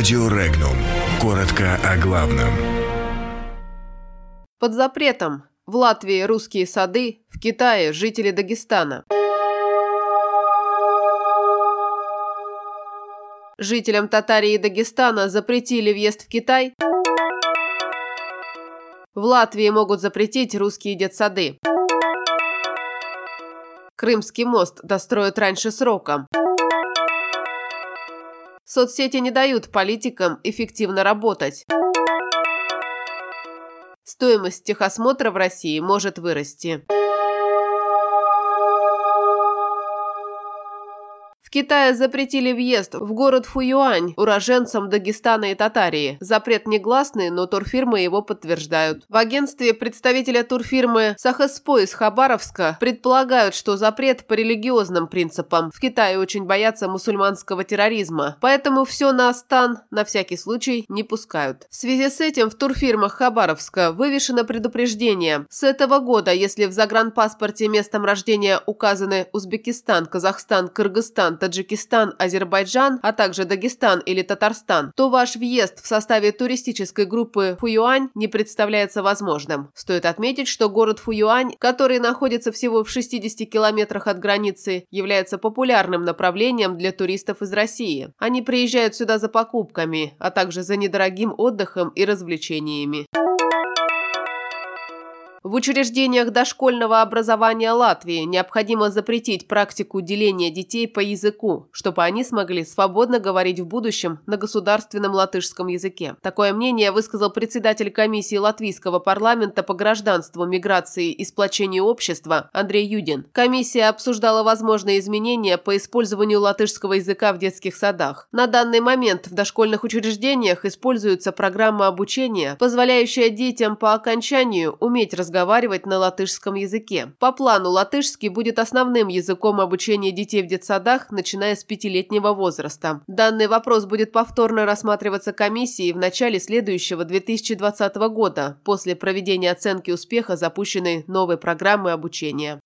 Радио Регнум. Коротко о главном. Под запретом. В Латвии русские сады, в Китае жители Дагестана. Жителям Татарии и Дагестана запретили въезд в Китай. В Латвии могут запретить русские детсады. Крымский мост достроят раньше срока. Соцсети не дают политикам эффективно работать. Стоимость техосмотра в России может вырасти. В Китае запретили въезд в город Фуюань уроженцам Дагестана и Татарии. Запрет негласный, но турфирмы его подтверждают. В агентстве представителя турфирмы Сахаспо из Хабаровска предполагают, что запрет по религиозным принципам. В Китае очень боятся мусульманского терроризма, поэтому все на Астан на всякий случай не пускают. В связи с этим в турфирмах Хабаровска вывешено предупреждение. С этого года, если в загранпаспорте местом рождения указаны Узбекистан, Казахстан, Кыргызстан, Таджикистан, Азербайджан, а также Дагестан или Татарстан, то ваш въезд в составе туристической группы Фуюань не представляется возможным. Стоит отметить, что город Фуюань, который находится всего в 60 километрах от границы, является популярным направлением для туристов из России. Они приезжают сюда за покупками, а также за недорогим отдыхом и развлечениями. В учреждениях дошкольного образования Латвии необходимо запретить практику деления детей по языку, чтобы они смогли свободно говорить в будущем на государственном латышском языке. Такое мнение высказал председатель комиссии латвийского парламента по гражданству, миграции и сплочению общества Андрей Юдин. Комиссия обсуждала возможные изменения по использованию латышского языка в детских садах. На данный момент в дошкольных учреждениях используется программа обучения, позволяющая детям по окончанию уметь разговаривать разговаривать на латышском языке. По плану латышский будет основным языком обучения детей в детсадах, начиная с пятилетнего возраста. Данный вопрос будет повторно рассматриваться комиссией в начале следующего 2020 года, после проведения оценки успеха запущенной новой программы обучения.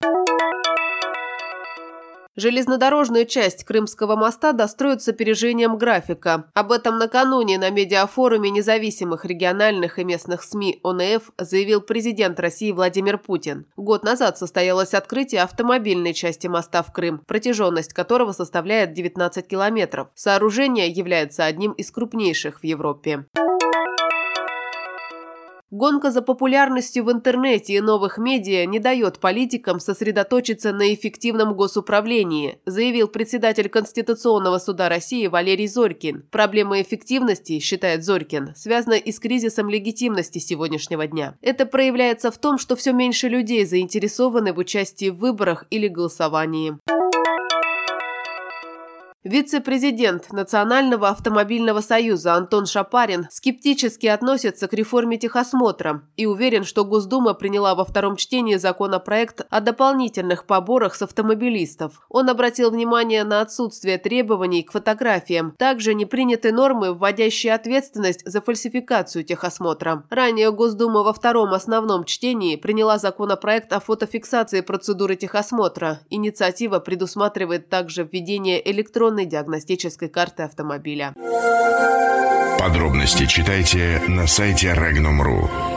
Железнодорожную часть Крымского моста достроят с опережением графика. Об этом накануне на медиафоруме независимых региональных и местных СМИ ОНФ заявил президент России Владимир Путин. Год назад состоялось открытие автомобильной части моста в Крым, протяженность которого составляет 19 километров. Сооружение является одним из крупнейших в Европе. Гонка за популярностью в интернете и новых медиа не дает политикам сосредоточиться на эффективном госуправлении, заявил председатель Конституционного суда России Валерий Зорькин. Проблема эффективности, считает Зорькин, связана и с кризисом легитимности сегодняшнего дня. Это проявляется в том, что все меньше людей заинтересованы в участии в выборах или голосовании. Вице-президент Национального автомобильного союза Антон Шапарин скептически относится к реформе техосмотра и уверен, что Госдума приняла во втором чтении законопроект о дополнительных поборах с автомобилистов. Он обратил внимание на отсутствие требований к фотографиям. Также не приняты нормы, вводящие ответственность за фальсификацию техосмотра. Ранее Госдума во втором основном чтении приняла законопроект о фотофиксации процедуры техосмотра. Инициатива предусматривает также введение электронной электронной диагностической карты автомобиля. Подробности читайте на сайте Regnum.ru.